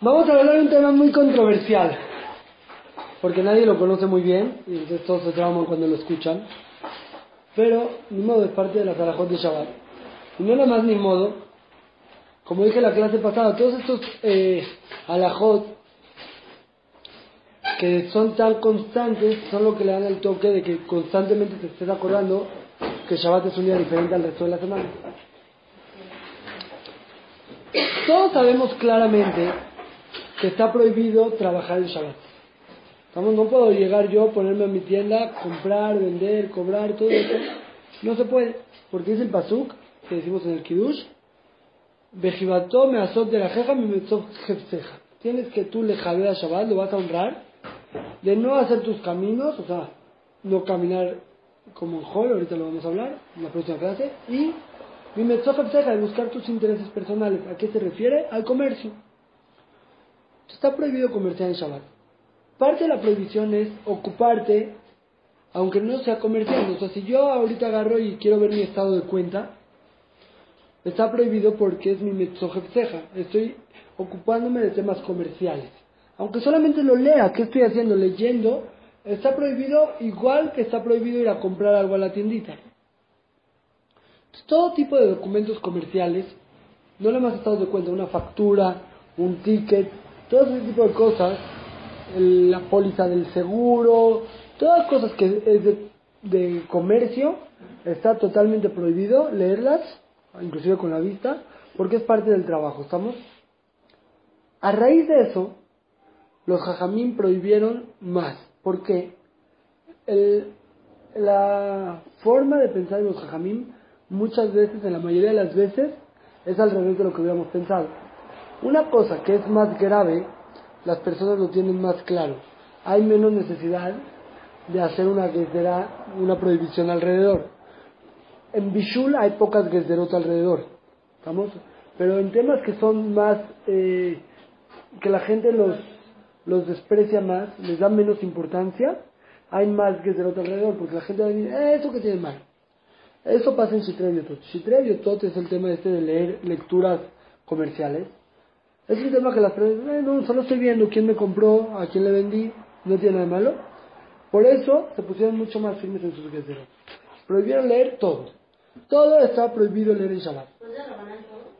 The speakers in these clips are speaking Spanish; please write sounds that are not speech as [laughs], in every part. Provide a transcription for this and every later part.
Vamos a hablar de un tema muy controversial, porque nadie lo conoce muy bien, y entonces todos se trauman cuando lo escuchan, pero ni modo es parte de la Zarajot de Shabbat. Y no nada más ni modo, como dije la clase pasada, todos estos eh, alajot que son tan constantes son lo que le dan el toque de que constantemente te estés acordando que Shabbat es un día diferente al resto de la semana. Todos sabemos claramente que está prohibido trabajar en Shabbat. no puedo llegar yo, ponerme en mi tienda, comprar, vender, cobrar, todo eso. No se puede, porque es el pasuk que decimos en el Kiddush. Bejibato me azot de la jeja, mi Tienes que tú le a Shabbat, lo vas a honrar, de no hacer tus caminos, o sea, no caminar como en Hall, ahorita lo vamos a hablar en la próxima clase, y mi de buscar tus intereses personales. ¿A qué se refiere? Al comercio. Está prohibido comerciar en Shabbat. Parte de la prohibición es ocuparte, aunque no sea comerciando. O sea, si yo ahorita agarro y quiero ver mi estado de cuenta, está prohibido porque es mi metzojepseja. Estoy ocupándome de temas comerciales. Aunque solamente lo lea, ¿qué estoy haciendo? Leyendo, está prohibido igual que está prohibido ir a comprar algo a la tiendita. todo tipo de documentos comerciales, no le hemos estado de cuenta, una factura, un ticket, todo ese tipo de cosas, la póliza del seguro, todas cosas que es de, comercio, está totalmente prohibido leerlas, inclusive con la vista, porque es parte del trabajo, ¿estamos? A raíz de eso, los jajamín prohibieron más. ¿Por qué? la forma de pensar de los jajamín muchas veces, en la mayoría de las veces, es al revés de lo que hubiéramos pensado. Una cosa que es más grave, las personas lo tienen más claro. Hay menos necesidad de hacer una una prohibición alrededor. En Bishul hay pocas gesderot alrededor. ¿Estamos? Pero en temas que son más, eh, que la gente los, los desprecia más, les da menos importancia, hay más gesderot alrededor, porque la gente va a decir, eh, eso que tiene mal. Eso pasa en. Shitrev Yotot es el tema este de leer lecturas comerciales. Es un tema que las personas, no, solo estoy viendo quién me compró, a quién le vendí, no tiene nada de malo. Por eso se pusieron mucho más firmes en sus guerreros. Prohibieron leer todo. Todo está prohibido leer en Shabbat.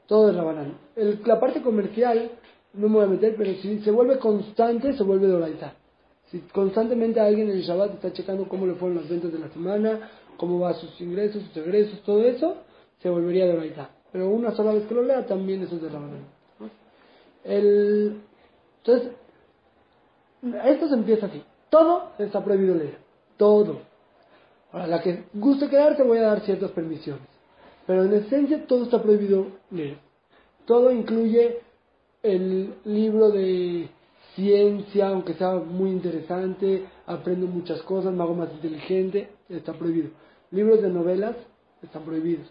Todo es Rabanán. El, la parte comercial, no me voy a meter, pero si se vuelve constante, se vuelve Doraita. Si constantemente alguien en el Shabbat está checando cómo le fueron las ventas de la semana, cómo va sus ingresos, sus egresos, todo eso, se volvería Doraita. Pero una sola vez que lo lea, también eso es de Rabanán. El, entonces, esto se empieza así. Todo está prohibido leer. Todo. Ahora, la que guste quedarse voy a dar ciertas permisiones. Pero en esencia todo está prohibido leer. Todo incluye el libro de ciencia, aunque sea muy interesante, aprendo muchas cosas, me hago más inteligente, está prohibido. Libros de novelas están prohibidos.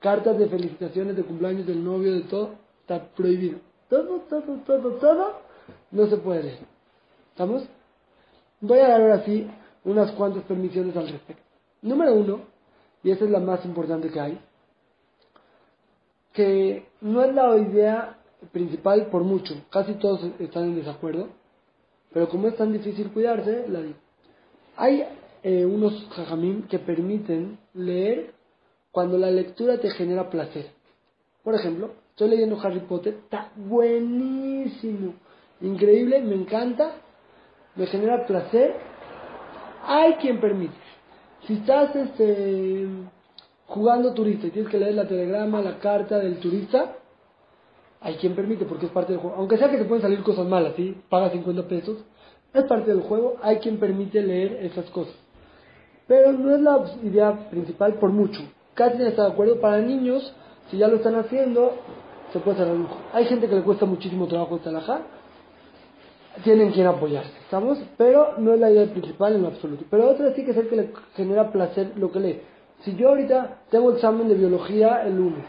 Cartas de felicitaciones de cumpleaños del novio, de todo, está prohibido. Todo, todo, todo, todo no se puede. ¿Estamos? Voy a dar ahora sí unas cuantas permisiones al respecto. Número uno, y esta es la más importante que hay, que no es la idea principal por mucho, casi todos están en desacuerdo, pero como es tan difícil cuidarse, la digo. Hay eh, unos jajamim que permiten leer cuando la lectura te genera placer. Por ejemplo, Estoy leyendo Harry Potter, está buenísimo, increíble, me encanta, me genera placer. Hay quien permite. Si estás este, jugando turista y tienes que leer la telegrama, la carta del turista, hay quien permite porque es parte del juego. Aunque sea que te pueden salir cosas malas, ¿sí? Paga 50 pesos, es parte del juego, hay quien permite leer esas cosas. Pero no es la idea principal por mucho. Casi está de acuerdo. Para niños, si ya lo están haciendo, se puede hacer lujo. Hay gente que le cuesta muchísimo trabajo esta alajá, tienen quien apoyarse, ¿estamos? Pero no es la idea principal en lo absoluto. Pero otra sí que es el que le genera placer lo que lee. Si yo ahorita tengo examen de biología el lunes,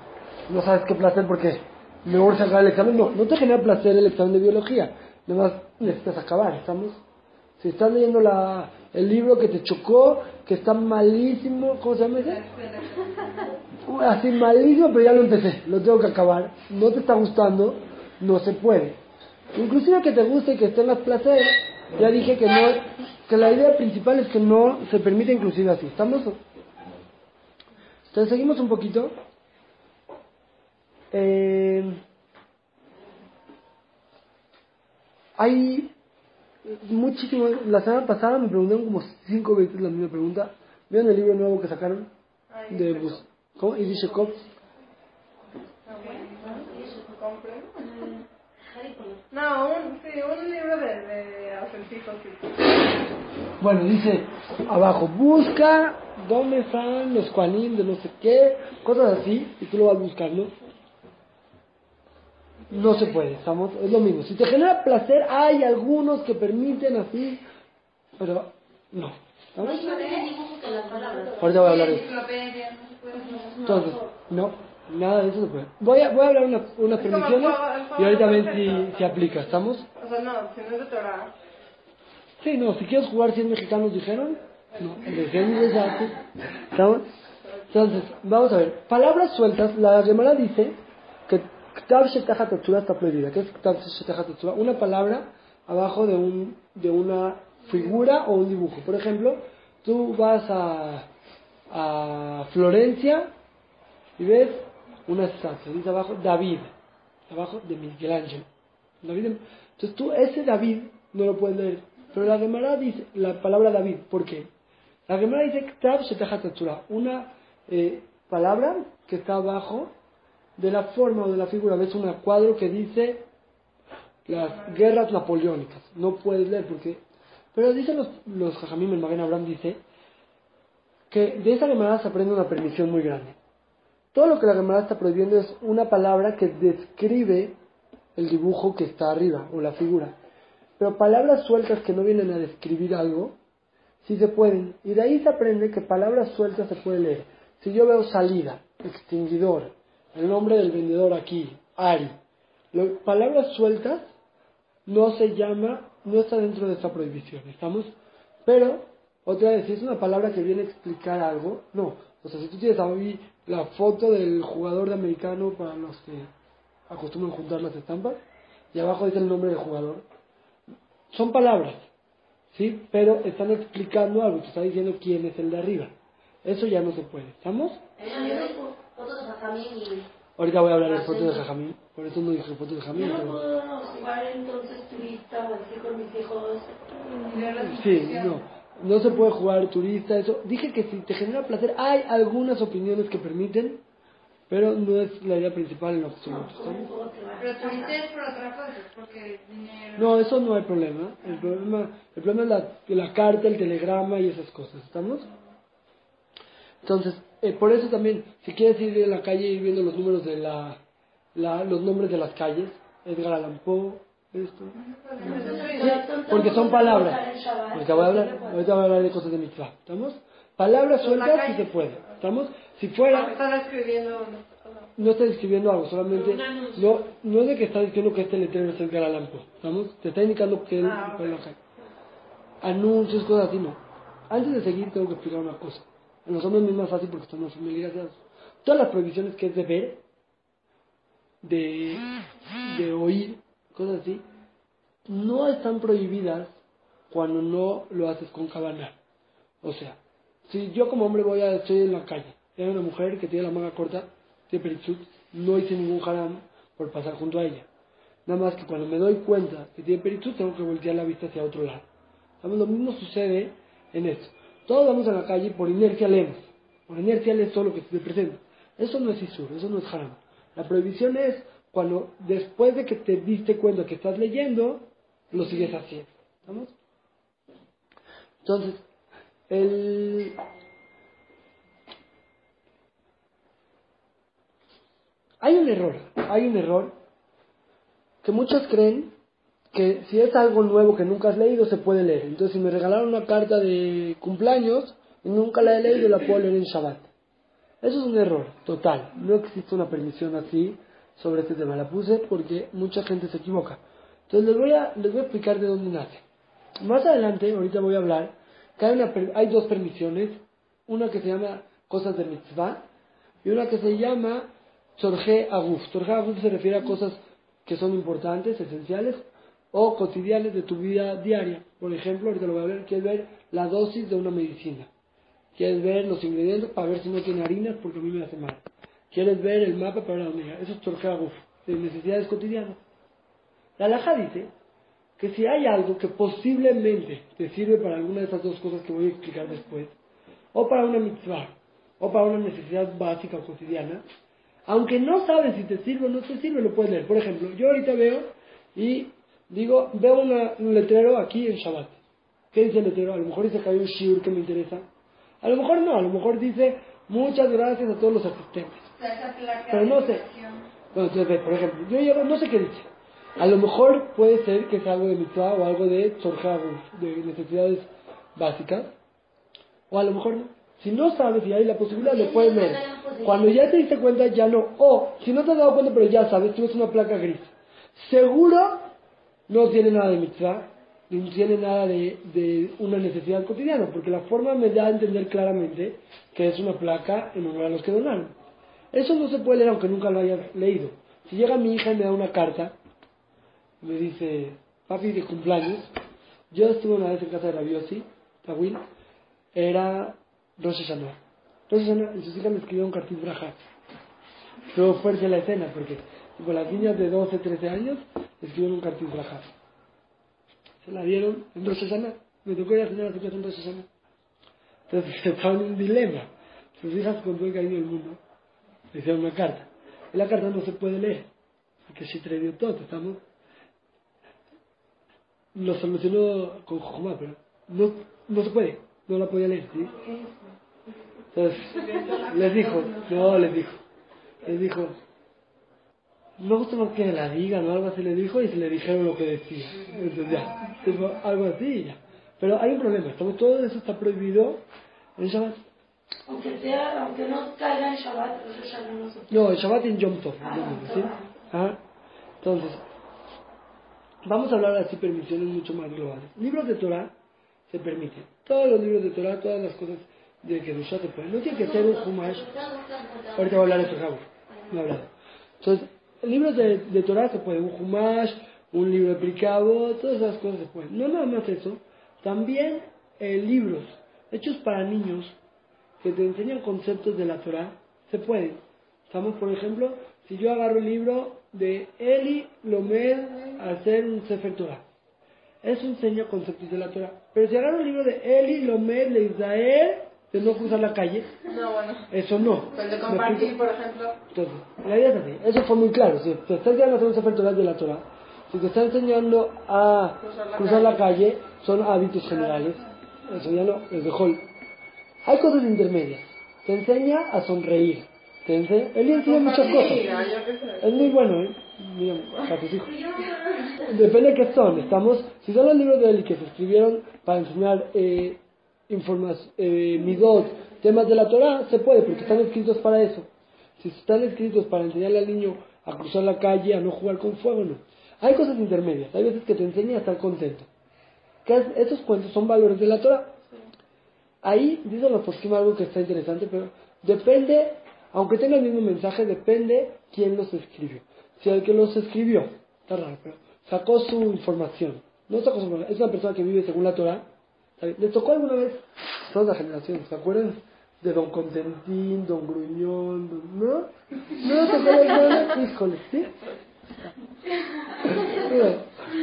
no sabes qué placer porque me a sacar el examen, no, no te genera placer el examen de biología, más necesitas acabar, ¿estamos? Si estás leyendo la, el libro que te chocó, que está malísimo, ¿cómo se llama ese? Así malísimo, pero ya lo empecé, lo tengo que acabar. No te está gustando, no se puede. Inclusive que te guste y que tengas placer, ya dije que no, que la idea principal es que no se permite inclusive así. ¿Estamos? Entonces seguimos un poquito. Eh, hay muchísimo. La semana pasada me preguntaron como cinco veces la misma pregunta. ¿Vieron el libro nuevo que sacaron? De Bus. ¿Cómo? Y dice Cop. No, un, sí, un libro de, de acertijos. Bueno, dice abajo, busca dónde están los cuanín de no sé qué, cosas así, y tú lo vas a buscar, ¿no? Se puede, estamos, es lo mismo. Si te genera placer, hay algunos que permiten así, pero no. ¿Estamos? Ahorita voy a hablar de eso. Entonces, no, nada de eso se puede. Voy a, voy a hablar una, unas el permisiones y ahorita ven si, si aplica, ¿estamos? O sea, no, si no es de Torah. Sí, no, si quieres jugar 100 mexicanos dijeron, no, de 100 exacto. ¿Estamos? Entonces, vamos a ver, palabras sueltas, la Gemara dice Ktav Shetaha Tetzura está prohibida. ¿Qué es Ktav Shetaha Tetzura? Una palabra abajo de, un, de una figura o un dibujo. Por ejemplo, tú vas a, a Florencia y ves una estatua, dice abajo David, abajo de Miguel Ángel. David, entonces tú ese David no lo puedes leer, pero la Gemara dice la palabra David, ¿por qué? La Gemara dice Ktav Shetaha Tetzura, una eh, palabra que está abajo de la forma o de la figura. Ves un cuadro que dice las guerras napoleónicas. No puedes leer porque... Pero dicen los, los Jajamim, el Magen Abraham dice que de esa Gemara se aprende una permisión muy grande. Todo lo que la Gemara está prohibiendo es una palabra que describe el dibujo que está arriba o la figura. Pero palabras sueltas que no vienen a describir algo, sí se pueden. Y de ahí se aprende que palabras sueltas se puede leer. Si yo veo salida, extinguidor, el nombre del vendedor aquí, Ari, lo- palabras sueltas no se llama, no está dentro de esta prohibición, ¿estamos? Pero, otra vez, si es una palabra que viene a explicar algo, no. O sea, si tú tienes ahí la foto del jugador de americano para los que acostumbran juntar las estampas, y abajo dice el nombre del jugador, son palabras, ¿sí? Pero están explicando algo, te está diciendo quién es el de arriba. Eso ya no se puede, ¿estamos? Fotos de Jajamín y... Ahorita voy a hablar de fotos de Jajamín, por eso no dije fotos de Yo Jajamín. no pero- puedo jugar entonces turista o así con mis hijos. Sí, no. No se puede jugar turista, eso. Dije que si te genera placer, hay algunas opiniones que permiten, pero no es la idea principal en absoluto. ¿estamos? Pero turista es por otra cosa, porque dinero. No, eso no hay problema. El problema, el problema es la, la carta, el telegrama y esas cosas. ¿Estamos? Entonces, eh, por eso también, si quieres ir en la calle y ir viendo los números de la, la- los nombres de las calles, Edgar Allan Poe, esto. Porque son palabras. Ahorita voy a hablar, ahorita voy a hablar de cosas de mitzvah. ¿Estamos? Palabras sueltas sí se puede. ¿Estamos? Si fuera, escribiendo. no está escribiendo algo, solamente no, no es de que está diciendo que este letrero es el Garalampo, ¿estamos? Te está indicando que él Ah, fue la calle. Anuncios, cosas así, no. Antes de seguir tengo que explicar una cosa. En los hombres no es más fácil porque están más familiarizados. Todas las prohibiciones que es de ver, de, de oír, cosas así, no están prohibidas cuando no lo haces con cabana. O sea, si yo como hombre voy a estoy en la calle, y hay una mujer que tiene la manga corta, tiene perichut, no hice ningún haram por pasar junto a ella. Nada más que cuando me doy cuenta que tiene perichut, tengo que voltear la vista hacia otro lado. Lo mismo sucede en esto. Todos vamos a la calle por inercia leemos. Por inercia lees todo lo que te presenta. Eso no es isur, eso no es haram. La prohibición es cuando después de que te diste cuenta que estás leyendo, lo sigues haciendo. ¿Estamos? Entonces, el... Hay un error, hay un error que muchos creen que si es algo nuevo que nunca has leído se puede leer. Entonces, si me regalaron una carta de cumpleaños y nunca la he leído, la puedo leer en Shabbat. Eso es un error total. No existe una permisión así sobre este tema. La puse porque mucha gente se equivoca. Entonces, les voy a, les voy a explicar de dónde nace. Más adelante, ahorita voy a hablar, que hay, una hay dos permisiones. Una que se llama cosas de mitzvah y una que se llama Tzorje Aguf. Tzorje Aguf se refiere a cosas que son importantes, esenciales, o cotidianas de tu vida diaria. Por ejemplo, ahorita lo voy a ver, quieres ver la dosis de una medicina. Quieres ver los ingredientes para ver si no tiene harinas porque a mí me hace mal. Quieres ver el mapa para ver a dónde llega. Eso es torjaguf, de necesidades cotidianas. La alhaja dice que si hay algo que posiblemente te sirve para alguna de esas dos cosas que voy a explicar después, o para una mitzvah, o para una necesidad básica o cotidiana, aunque no sabes si te sirve o no te sirve, lo puedes leer. Por ejemplo, yo ahorita veo y digo, veo una- un letrero aquí en Shabbat. ¿Qué dice el letrero? A lo mejor dice que hay un shiur que me interesa. A lo mejor no, a lo mejor dice muchas gracias a todos los asistentes. Pero no sé. Bueno, entonces, por ejemplo, yo llego, no sé qué dice. A lo mejor puede ser que sea algo de mitzvah o algo de tzorjaguf, de necesidades básicas. O a lo mejor no. Si no sabes y hay la posibilidad, lo puedes ver. Cuando ya te diste cuenta, ya no. O, si no te has dado cuenta, pero ya sabes, tú ves una placa gris. Seguro no tiene nada de mitzvah, ni tiene nada de, una necesidad cotidiana, porque la forma me da a entender claramente que es una placa en honor a los que donaron. Eso no se puede leer aunque nunca lo hayas leído. Si llega mi hija y me da una carta, me dice, papi, de cumpleaños, yo estuve una vez en casa de Rabiosi, Tawil, era Rosh Hashanah. Rosh Hashanah, y sus hijas me escribieron cartis braja. Fuerte la escena, porque tipo, las niñas de 12, 13 años escribieron un cartis braja. Se la dieron en Rosh. Me tocó ir a cenar a su casa en Rosh. Entonces [laughs] estaba en un dilema. Sus hijas con todo el cariño del mundo le hicieron una carta. Y la carta no se puede leer, porque si dio todo, estamos... Lo solucionó con Jojomá, pero no, no se puede, no la podía leer, ¿sí? Entonces, les dijo, no, les dijo, les dijo, no gusta más que la digan o algo así le dijo y se le dijeron lo que decía. Entonces ya, algo así y ya. Pero hay un problema, estamos, todo eso está prohibido en Shabbat. Aunque sea, aunque no caiga en Shabbat, Rosh Hashanah no se No, el Shabbat en Yom Tov. Ah, ¿sí? Ajá. Entonces, vamos a hablar así permisiones mucho más globales. Libros de Torah se permiten. Todos los libros de Torah, todas las cosas de que se pueden. No tiene que ser un Humash. Ahorita voy a hablar de Pejabur. No he hablado. Entonces, libros de, de Torah se pueden. Un Humash, un libro de Pricabo, todas esas cosas se pueden. No nada más eso. También eh, libros hechos para niños que te enseñan conceptos de la Torah, se pueden. Estamos, por ejemplo, si yo agarro el libro de Eli Lomed hacer un Sefer Torah. Eso enseña conceptos de la Torah. Pero si agarro el libro de Eli Lomed de Israel, de no cruzar la calle, No, bueno. eso no. Pues de ¿Me compartir, por ejemplo. Entonces, la idea es así. Eso fue muy claro. Si te está enseñando a hacer un Sefer de la Torah, si te está enseñando a Cruzar la cruzar la calle, son hábitos generales. Eso ya no, es de Hol. Hay cosas intermedias. Te enseña a sonreír. Te enseña, él le enseña muchas cosas. Es muy bueno, ¿eh? Mira, a tus hijos. Depende de qué son. Estamos, si son los libros de él que se escribieron para enseñar eh, eh, midot, temas de la Torah, se puede, porque están escritos para eso. Si están escritos para enseñarle al niño a cruzar la calle, a no jugar con fuego, no. Hay cosas intermedias. Hay veces que te enseña a estar contento. Que es- esos cuentos son valores de la Torah. Ahí dicen los poskim algo que está interesante, pero depende, aunque tenga el mismo mensaje, depende quién los escribió. Si el que los escribió, está raro, pero sacó su información. No sacó su información, es una persona que vive según la Torah. ¿Les tocó alguna vez todas las generaciones? ¿Se acuerdan? De Don Contentín, Don Gruñón, don- ¿no? ¿No te acuerdas? Híjole, ¿sí? Mira,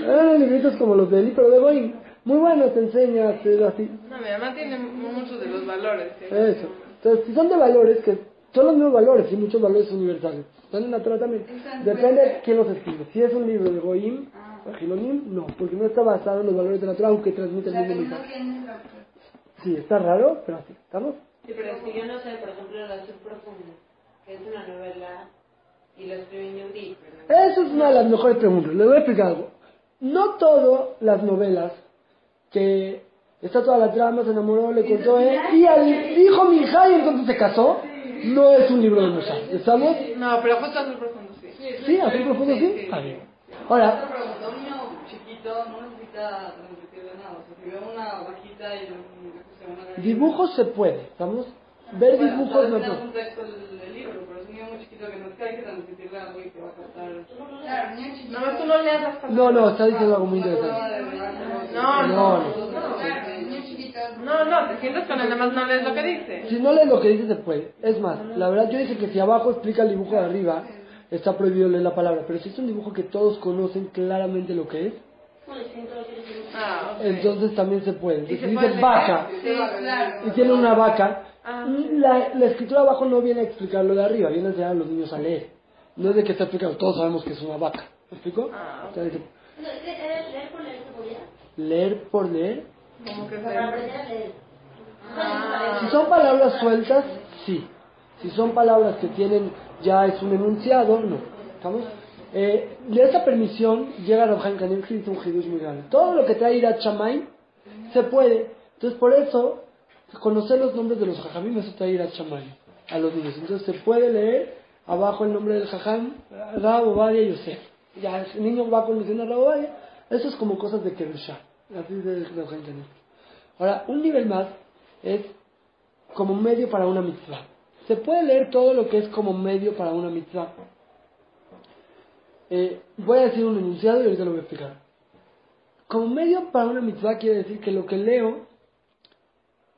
Eran libritos como los de Eli, pero de Boeing. Muy buenos, te enseña, te da así. No, mi mamá tiene muchos de los valores. ¿sí? Eso. Entonces, si son de valores, que son los mismos valores y muchos valores universales. Están en la Torah también. Depende de quién los escribe. Si es un libro de Goim, Gilonim, no, porque no está basado en los valores de la Torah, aunque transmite O el sea, mismo no mensaje. Sí, está raro, pero así. ¿Estamos? Sí, pero que yo no sé, por ejemplo, El Azul Profundo, que es una novela y lo escribió Yehudi, pero... Eso es una de las mejores preguntas. Le voy a explicar algo. No todas las novelas que está toda la trama, se enamoró, le contó él, y al hijo Mijay entonces se casó, no es un libro de Moshe. ¿Estamos? No, pero justo azul profundo, sí. Sí, así profundo sí. Está bien. Ahora, no transmitirle nada. O sea, si una y una dibujos se puede, ¿estamos? Ver Bueno, dibujos no vez hay tengas un texto del, del libro, pero es un niño muy chiquito que no es que hay que transmitirle algo y que va a captar. Claro, niño chiquito. No, tú no leas las cosas. No, no, está diciendo algo muy prueba interesante. No, no, no. No, no, te sientas con él, nada más no lees lo que dice. Si no lees lo que dice, se puede. Es más, la verdad yo dije que si abajo explica el dibujo de arriba, está prohibido leer la palabra. Pero si es un dibujo que todos conocen claramente lo que es, Ah, ok. entonces también se puede. ¿Y se Si puede dice vaca Sí, claro. y tiene una vaca, Ah, la, la escritura abajo no viene a explicar lo de arriba, viene a enseñar a los niños a leer. No es de que está explicado, todos sabemos que es una vaca. ¿Me explico? Ah, O sea, dice, No, es que leer, por leer se leer por leer. como que Para se... aprender a leer. Ah. Si son palabras sueltas, sí. Si son palabras que tienen, ya es un enunciado, no. ¿Estamos? Eh, de esta permisión llega a Rabjan Kanem que dice un hidush muy grande. Todo lo que trae ir a Chamay se puede. Entonces, por eso, conocer los nombres de los jajamim, eso trae ir a Chamay, a los niños. Entonces, se puede leer abajo el nombre del jajam, Rab, Obadia y Yosef. Ya el niño va conociendo a Rab, Obadia. Eso es como cosas de Kerusha. Así de Kanem. Ahora, un nivel más es como medio para una mitzvah. Se puede leer todo lo que es como medio para una mitzvah. Eh, voy a decir un enunciado y ahorita lo voy a explicar. Como medio para una mitzvah quiere decir que lo que leo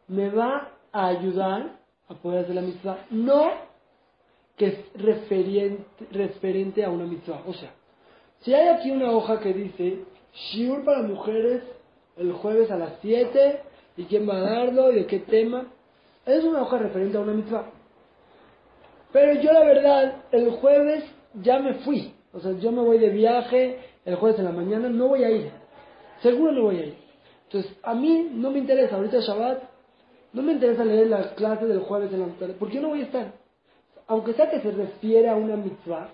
me va a ayudar a poder hacer la mitzvah, no que es referente, referente a una mitzvah. O sea, si hay aquí una hoja que dice Shiur para mujeres el jueves a las 7 y quién va a darlo y de qué tema, es una hoja referente a una mitzvah. Pero yo la verdad, el jueves ya me fui. O sea, yo me voy de viaje el jueves en la mañana, no voy a ir. Seguro no voy a ir. Entonces, a mí no me interesa, ahorita Shabbat, no me interesa leer la clase del jueves en la tarde, porque yo no voy a estar. Aunque sea que se refiere a una mitzvah,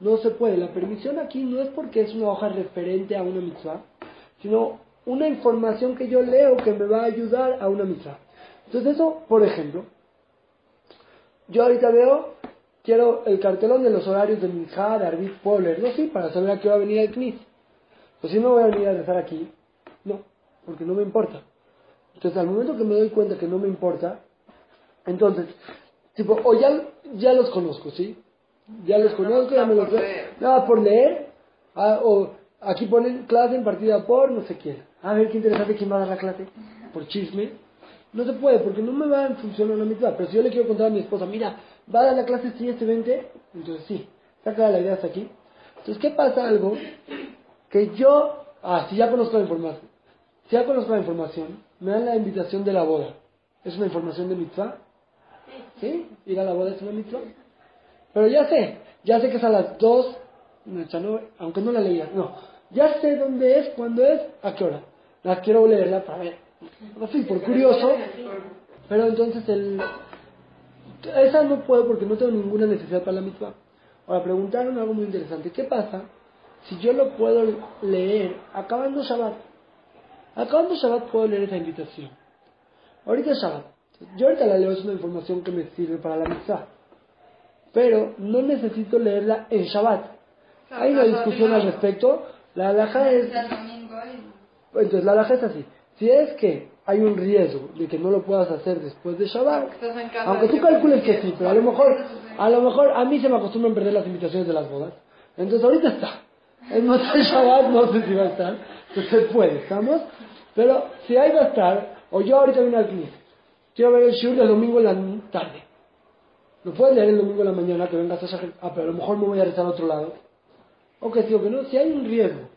no se puede. La permisión aquí no es porque es una hoja referente a una mitzvah, sino una información que yo leo que me va a ayudar a una mitzvah. Entonces eso, por ejemplo, yo ahorita veo, quiero el cartelón de los horarios de mi hija, de Arbit Pobler, no sí, para saber a qué va a venir el CNIS. Pues si no voy a venir a rezar aquí, no, porque no me importa. Entonces al momento que me doy cuenta que no me importa, entonces, tipo, o ya, ya los conozco, ¿sí? Ya los conozco, ya me los veo. Nada por leer, ah, o aquí ponen clase impartida por no sé quién. A ver qué interesante quién va a dar la clase, por chisme. No se puede, porque no me va en función a mitad. Pero si yo le quiero contar a mi esposa, mira, va a dar la clase este y este 20, entonces sí, saca la idea hasta aquí. Entonces, ¿qué pasa algo? Que yo, ah, si ya conozco la información, si ya conozco la información, me dan la invitación de la boda. ¿Es una información de mitzvah? ¿Sí? Ir a la boda es una mitzvah. Pero ya sé, ya sé que es a las 2, no, ya no, aunque no la leía, no. Ya sé dónde es, cuándo es, a qué hora. La quiero leerla para ver. Así, por curioso. Pero entonces el... Esa no puedo porque no tengo ninguna necesidad para la mitzvah. Ahora, preguntaron algo muy interesante. ¿Qué pasa si yo lo puedo leer acabando Shabbat? Acabando Shabbat puedo leer esa invitación. Ahorita Shabbat. Yo ahorita la leo, es una información que me sirve para la mitzvah. Pero no necesito leerla en Shabbat. Hay una discusión al respecto. La alhaja es... Entonces la alhaja es así. Si es que hay un riesgo de que no lo puedas hacer después de Shabbat, aunque tú calcules que sí, pero a lo mejor, a lo mejor a mí se me acostumbran perder las invitaciones de las bodas. Entonces ahorita está. El [laughs] Shabbat, no sé si va a estar. Entonces se puede, ¿estamos? Pero si ahí va a estar, o yo ahorita vine al CNIS, quiero ver el shiur del domingo en la tarde. Lo puedes leer el domingo en la mañana, que vengas a ah, pero a lo mejor me voy a rezar a otro lado. O que sí o que no, si hay un riesgo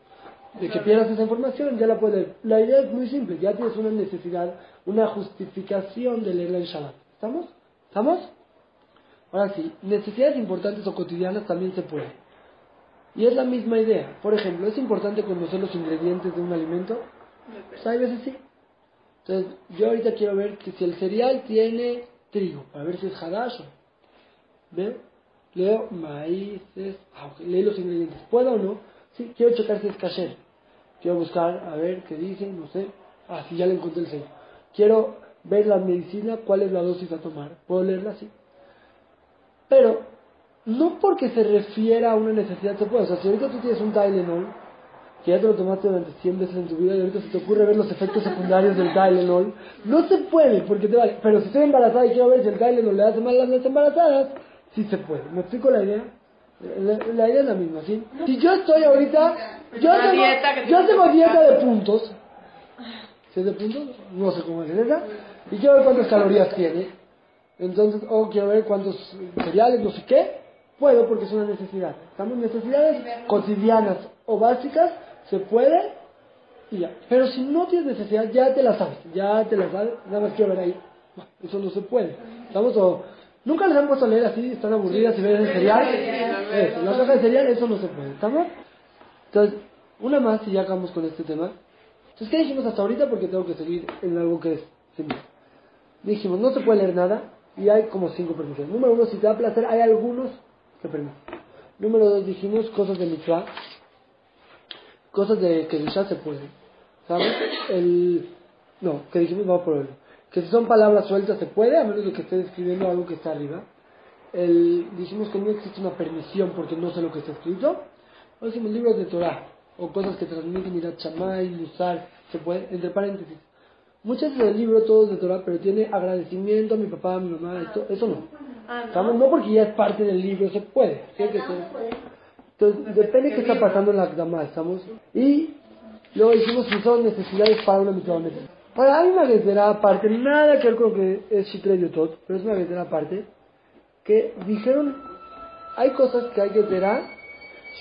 de que pierdas esa información, ya la puedes leer. La idea es muy simple, ya tienes una necesidad, una justificación de leerla en Shabbat. ¿Estamos? ¿Estamos? Ahora sí, necesidades importantes o cotidianas también se puede. Y es la misma idea. Por ejemplo, ¿es importante conocer los ingredientes de un alimento? Pues hay veces sí. Entonces, yo ahorita quiero ver que si el cereal tiene trigo, para ver si es hadash. ¿Ve? Leo maíces, ah, leo los ingredientes. ¿Puedo o no? Sí, quiero checar si es kasher. Quiero buscar, a ver qué dice, no sé. Ah, sí, ya le encontré el sello. Quiero ver la medicina, cuál es la dosis a tomar. ¿Puedo leerla así? Pero, no porque se refiera a una necesidad se puede. O sea, si ahorita tú tienes un Tylenol, que ya te lo tomaste durante 100 veces en tu vida y ahorita se te ocurre ver los efectos secundarios del Tylenol, no se puede porque te vale. Pero si estoy embarazada y quiero ver si el Tylenol le hace mal a las embarazadas, sí se puede. ¿Me explico la idea? La, la idea es la misma, ¿sí? Si yo estoy ahorita, yo tengo, yo tengo dieta de puntos, ¿sí es de puntos? No sé cómo es esa, y quiero ver cuántas calorías tiene, entonces, o quiero ver cuántos cereales, no sé qué, puedo porque es una necesidad. Estamos necesidades cotidianas o básicas, se puede y ya. Pero si no tienes necesidad, ya te la sabes, ya te la sabes, nada más quiero ver ahí. Eso no se puede. Estamos o, Nunca les han puesto a leer así, están aburridas y ven el cereal. Eso, la caja de cereal, eso no se puede, ¿estamos? Entonces, una más y ya acabamos con este tema. Entonces, ¿qué dijimos hasta ahorita? Porque tengo que seguir en algo que es simple. Dijimos, no se puede leer nada y hay como cinco permisiones. Número uno, si te da placer, hay algunos que permiten. Número dos, dijimos cosas de mitzvah. Cosas de que ya se pueden. ¿Sabes? El... No, que dijimos, vamos por verlo. Que si son palabras sueltas se puede, a menos de que esté escribiendo algo que está arriba. El... Dijimos que no existe una permisión porque no sé lo que está escrito. O decimos libros de Torah o cosas que transmiten Irat Shammai, Musar, se puede, entre paréntesis. Muchas veces el libro todo es de Torah, pero tiene agradecimiento a mi papá, a mi mamá, esto, eso no. Ah, ¿Estamos? No porque ya es parte del libro, se puede. Tiene que ser. Entonces, depende qué está pasando en la Akdamá, ¿estamos? Y luego dijimos que son necesidades para una mitzvah Ahora, hay una guetera aparte, nada que ver con que es Shitre Yotot, pero es una guetera aparte, que dijeron, hay cosas que hay guetera,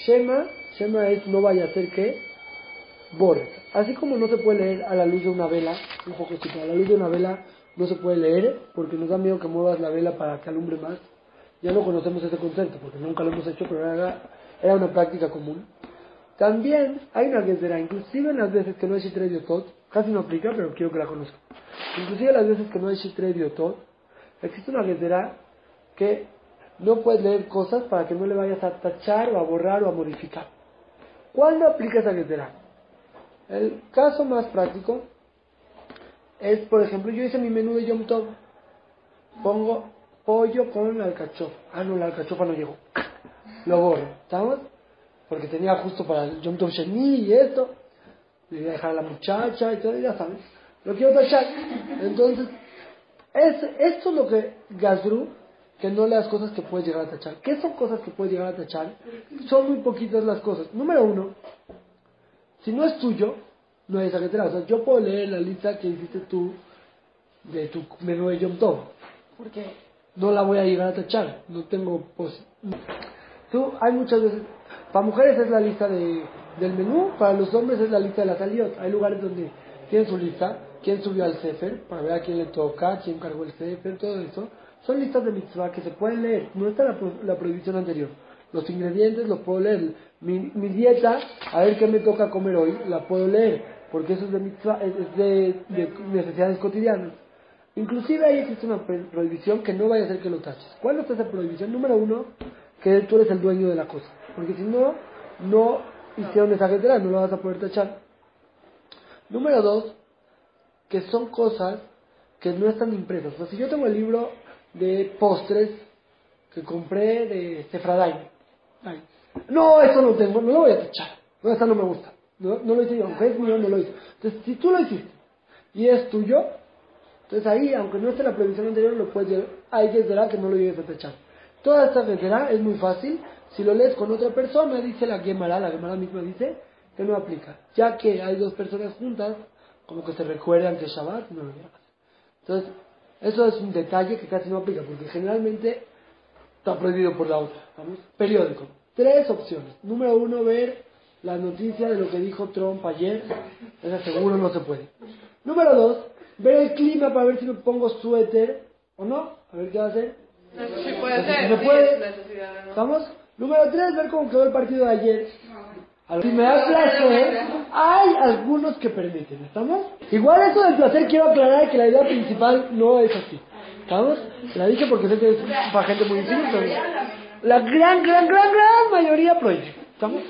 Shema, Shema es no vaya a ser que, borre. Así como no se puede leer a la luz de una vela, un poco chico, a la luz de una vela no se puede leer porque nos da miedo que muevas la vela para que alumbre más. Ya no conocemos ese concepto porque nunca lo hemos hecho, pero era, era una práctica común. También hay una guetera, inclusive en las veces que no hay Shitre Yotot, casi no aplica, pero quiero que la conozcan. Inclusive las veces que no hay Shitre Yotot, existe una guetera que no puedes leer cosas para que no le vayas a tachar o a borrar o a modificar. ¿Cuándo aplica esa guetera? El caso más práctico es, por ejemplo, yo hice mi menú de Yom Tov. Pongo pollo con alcachofa. Ah, no, la alcachofa no llegó. Lo borro, ¿estamos? Porque tenía justo para el Yom Tov Sheni y esto. Le voy a dejar a la muchacha y todo, ya sabes. Lo quiero tachar. Entonces, es, esto es lo que Gazru, que no le das cosas que puedes llegar a tachar. ¿Qué son cosas que puedes llegar a tachar? Son muy poquitas las cosas. Número uno, si no es tuyo, no hay esa guetera. O sea, yo puedo leer la lista que hiciste tú de tu menú de Yom Tov. Porque no la voy a llegar a tachar. No tengo pos Tú, hay muchas veces. Para mujeres es la lista de, del menú, para los hombres es la lista de las salidas. Hay lugares donde tienen su lista, quién subió al Sefer, para ver a quién le toca, quién cargó el Sefer, todo eso. Son listas de mitzvah que se pueden leer. No está la, la prohibición anterior. Los ingredientes los puedo leer. Mi, mi dieta, a ver qué me toca comer hoy, la puedo leer. Porque eso es de, mitzvah, es de, de necesidades cotidianas. Inclusive ahí existe una prohibición que no vaya a ser que lo taches. ¿Cuál es esa prohibición? Número uno, que tú eres el dueño de la cosa. Porque si no, no hicieron esa guetera, no la vas a poder tachar. Número dos, que son cosas que no están impresas. O si yo tengo el libro de postres que compré de Sefradai, ay, no, eso no tengo, no lo voy a tachar. No, esa no me gusta. No, no lo hice yo, aunque es mío, no lo hice. Entonces, si tú lo hiciste y es tuyo, entonces ahí, aunque no esté la previsión anterior, lo puedes llevar. Hay que esperar que no lo llegues a tachar. Toda esta guetera es muy fácil. Si lo lees con otra persona, dice la Gemara, la Gemara misma dice que no aplica. Ya que hay dos personas juntas, como que se recuerdan que es Shabbat, no lo. Entonces, eso es un detalle que casi no aplica, porque generalmente está prohibido por la otra. ¿vamos? Periódico. Tres opciones. Número uno, ver la noticia de lo que dijo Trump ayer. Esa seguro no se puede. Número dos, ver el clima para ver si me pongo suéter o no. A ver qué va a hacer. Sí puede sí ser. se puede. ¿no? ¿Estamos? Número tres, ver cómo quedó el partido de ayer. Si me da placer, hay algunos que permiten, ¿estamos? Igual eso del placer quiero aclarar que la idea principal no es así. ¿Estamos? La dije porque sé que es para gente muy difícil, la gran, gran, gran, gran mayoría prohíbe. ¿Estamos?